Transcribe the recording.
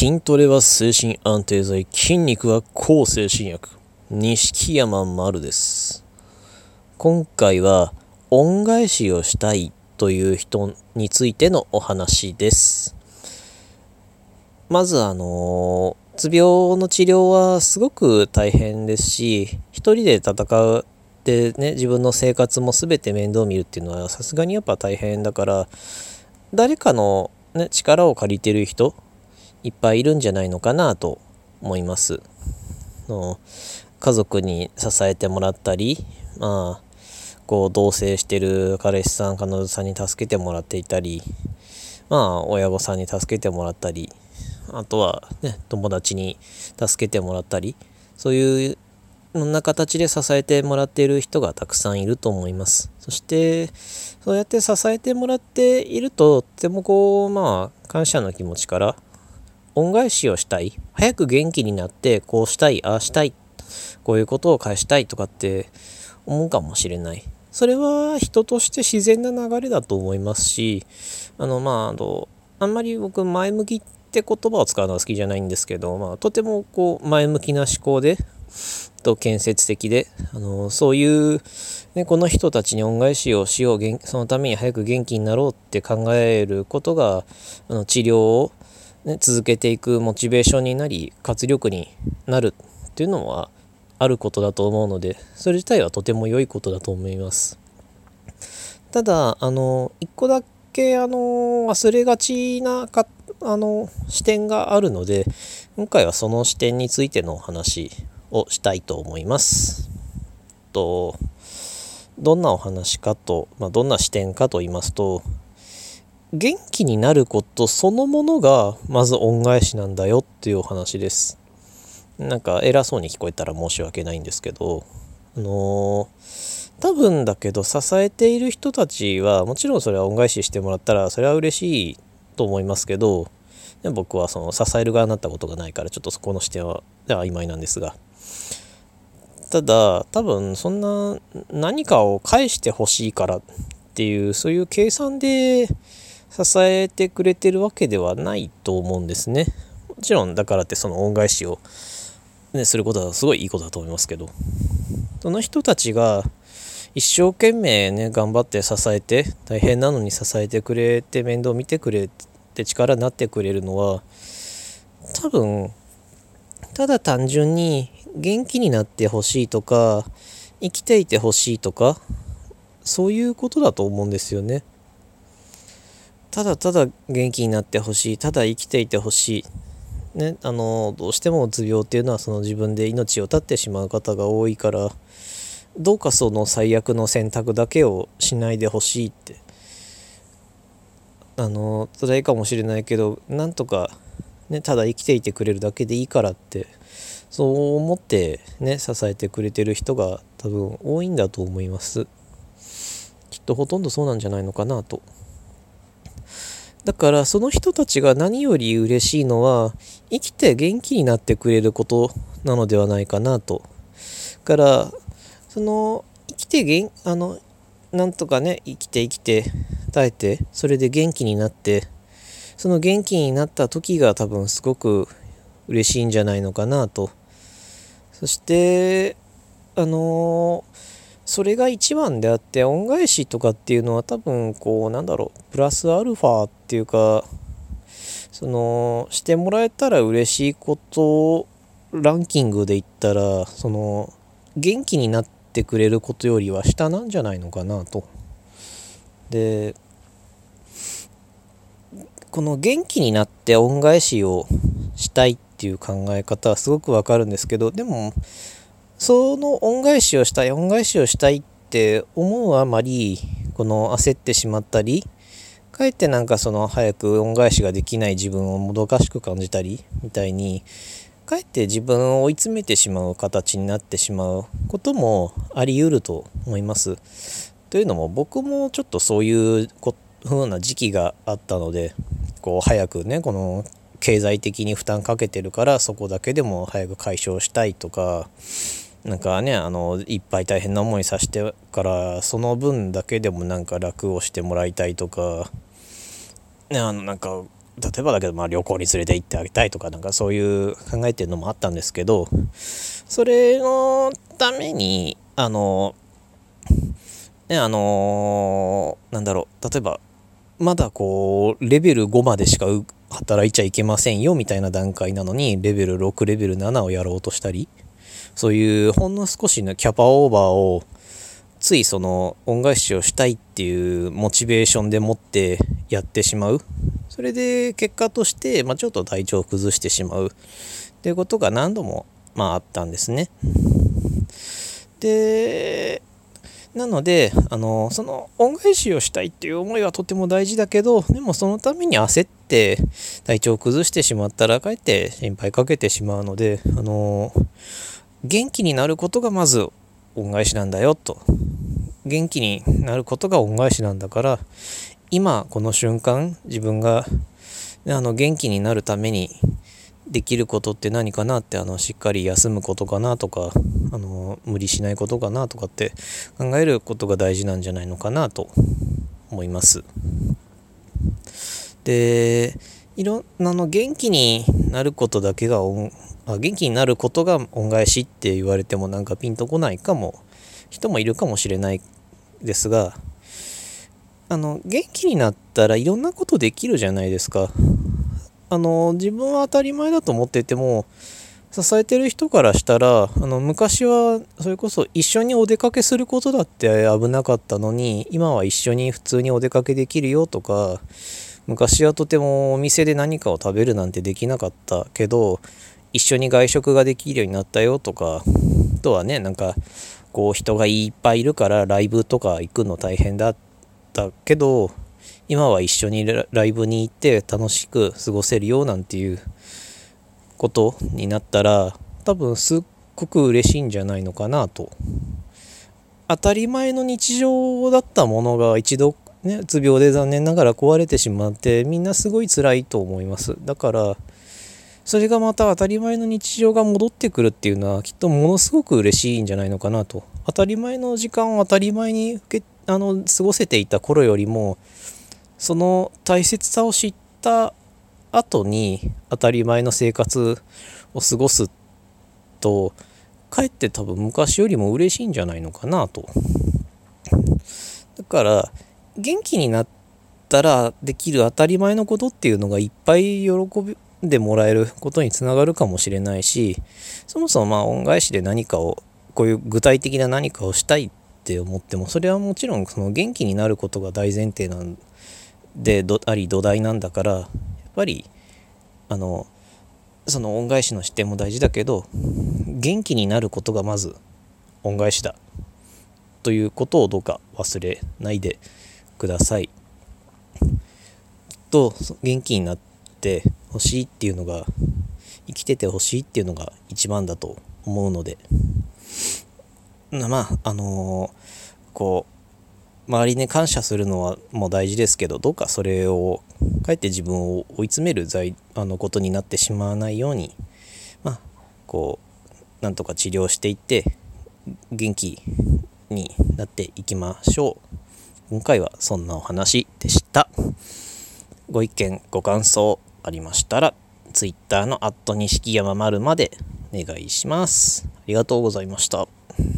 筋トレは精神安定剤、筋肉は抗精神薬。錦山丸です。今回は恩返しをしたいという人についてのお話です。まずあのうつ病の治療はすごく大変ですし、一人で戦うでね、自分の生活も全て面倒見るっていうのはさすがにやっぱ大変だから、誰かの、ね、力を借りてる人いっぱいいるんじゃないのかなと思います。の家族に支えてもらったり、まあ、こう同棲してる彼氏さん彼女さんに助けてもらっていたりまあ親御さんに助けてもらったりあとはね友達に助けてもらったりそういういろんな形で支えてもらっている人がたくさんいると思いますそしてそうやって支えてもらっているととてもこうまあ感謝の気持ちから恩返しをしたい。早く元気になってこうしたいああしたい。こういうことを返したいとかって思うかもしれない。それは人として自然な流れだと思いますし、あの、まあ、あの、あんまり僕、前向きって言葉を使うのは好きじゃないんですけど、まあ、とてもこう、前向きな思考で、と建設的で、あの、そういう、ね、この人たちに恩返しをしよう、そのために早く元気になろうって考えることが、あの治療を、ね、続けていくモチベーションになり、活力になるっていうのは、あることだと思うのでそれ自体はとても良いことだと思います。ただあの一個だけあの忘れがちなかあの視点があるので今回はその視点についてのお話をしたいと思います。とどんなお話かと、まあ、どんな視点かと言いますと元気になることそのものがまず恩返しなんだよっていうお話です。なんか偉そうに聞こえたら申し訳ないんですけど、あのー、多分だけど支えている人たちはもちろんそれは恩返ししてもらったらそれは嬉しいと思いますけど僕はその支える側になったことがないからちょっとそこの視点は曖昧なんですが。ただ多分そんな何かを返してほしいからっていうそういう計算で支えてくれてるわけではないと思うんですね。もちろんだからってその恩返しをね、することはすごいいいことだと思いますけど。その人たちが一生懸命ね頑張って支えて大変なのに支えてくれて面倒見てくれて力になってくれるのは多分ただ単純に元気になってほしいとか生きていてほしいとかそういうことだと思うんですよね。ただただ元気になってほしいただ生きていてほしい。ね、あのどうしてもうつ病っていうのはその自分で命を絶ってしまう方が多いからどうかその最悪の選択だけをしないでほしいって。あの辛いかもしれないけどなんとか、ね、ただ生きていてくれるだけでいいからってそう思ってね支えてくれてる人が多分多いんだと思います。きっとほとんどそうなんじゃないのかなと。だからその人たちが何より嬉しいのは生きて元気になってくれることなのではないかなと。からその生きて元あのなんとかね生きて生きて耐えてそれで元気になってその元気になった時が多分すごく嬉しいんじゃないのかなと。そしてあのーそれが一番であって恩返しとかっていうのは多分こうなんだろうプラスアルファっていうかそのしてもらえたら嬉しいことランキングで言ったらその元気になってくれることよりは下なんじゃないのかなと。でこの元気になって恩返しをしたいっていう考え方はすごくわかるんですけどでもその恩返しをしたい、恩返しをしたいって思うあまり、この焦ってしまったり、かえってなんかその早く恩返しができない自分をもどかしく感じたりみたいに、かえって自分を追い詰めてしまう形になってしまうこともあり得ると思います。というのも僕もちょっとそういう風な時期があったので、こう早くね、この経済的に負担かけてるからそこだけでも早く解消したいとか、なんかねあのいっぱい大変な思いさせてからその分だけでもなんか楽をしてもらいたいとか、ね、あのなんか例えばだけど、まあ、旅行に連れて行ってあげたいとかなんかそういう考えてるのもあったんですけどそれのためにあのねあのなんだろう例えばまだこうレベル5までしか働いちゃいけませんよみたいな段階なのにレベル6レベル7をやろうとしたりそういうほんの少しのキャパオーバーをついその恩返しをしたいっていうモチベーションでもってやってしまうそれで結果として、まあ、ちょっと体調を崩してしまうっていうことが何度も、まあ、あったんですね。でなのであのその恩返しをしたいっていう思いはとても大事だけどでもそのために焦って体調を崩してしまったらかえって心配かけてしまうのであの元気になることがまず恩返しなんだよと元気になることが恩返しなんだから今この瞬間自分があの元気になるためにできることって何かなってあのしっかり休むことかなとかあの無理しないことかなとかって考えることが大事なんじゃないのかなと思います。でいろんなの元気になることだけがあ元気になることが恩返しって言われてもなんかピンとこないかも人もいるかもしれないですがあの元気になったらいろんなことできるじゃないですか。あの自分は当たり前だと思ってても支えてる人からしたらあの昔はそれこそ一緒にお出かけすることだって危なかったのに今は一緒に普通にお出かけできるよとか昔はとてもお店で何かを食べるなんてできなかったけど一緒に外食ができるようになったよとかあとはねなんかこう人がいっぱいいるからライブとか行くの大変だったけど今は一緒にライブに行って楽しく過ごせるよなんていうことになったら多分すっごく嬉しいんじゃないのかなと。当たり前の日常だったものが一度ねうつ病で残念ながら壊れてしまってみんなすごい辛いと思います。だからそれがまた当たり前の日常が戻ってくるっていうのはきっとものすごく嬉しいんじゃないのかなと。当たり前の時間を当たり前にあの過ごせていた頃よりもその大切さを知った後に当たり前の生活を過ごすとかえって多分昔よりも嬉しいんじゃないのかなと。だから元気になったらできる当たり前のことっていうのがいっぱい喜びでもらえることにつながるかもしれないしそもそもまあ恩返しで何かをこういう具体的な何かをしたいって思ってもそれはもちろんその元気になることが大前提なんであり土台なんだからやっぱりあのその恩返しの視点も大事だけど元気になることがまず恩返しだということをどうか忘れないでください。と元気になってほしいっていうのが生きててほしいっていうのが一番だと思うのでまああのー、こう周りに感謝するのはもう大事ですけどどうかそれをかえって自分を追い詰めるあのことになってしまわないようにまあこうなんとか治療していって元気になっていきましょう今回はそんなお話でした。ご意見ご感想ありましたら Twitter の錦山丸までお願いします。ありがとうございました。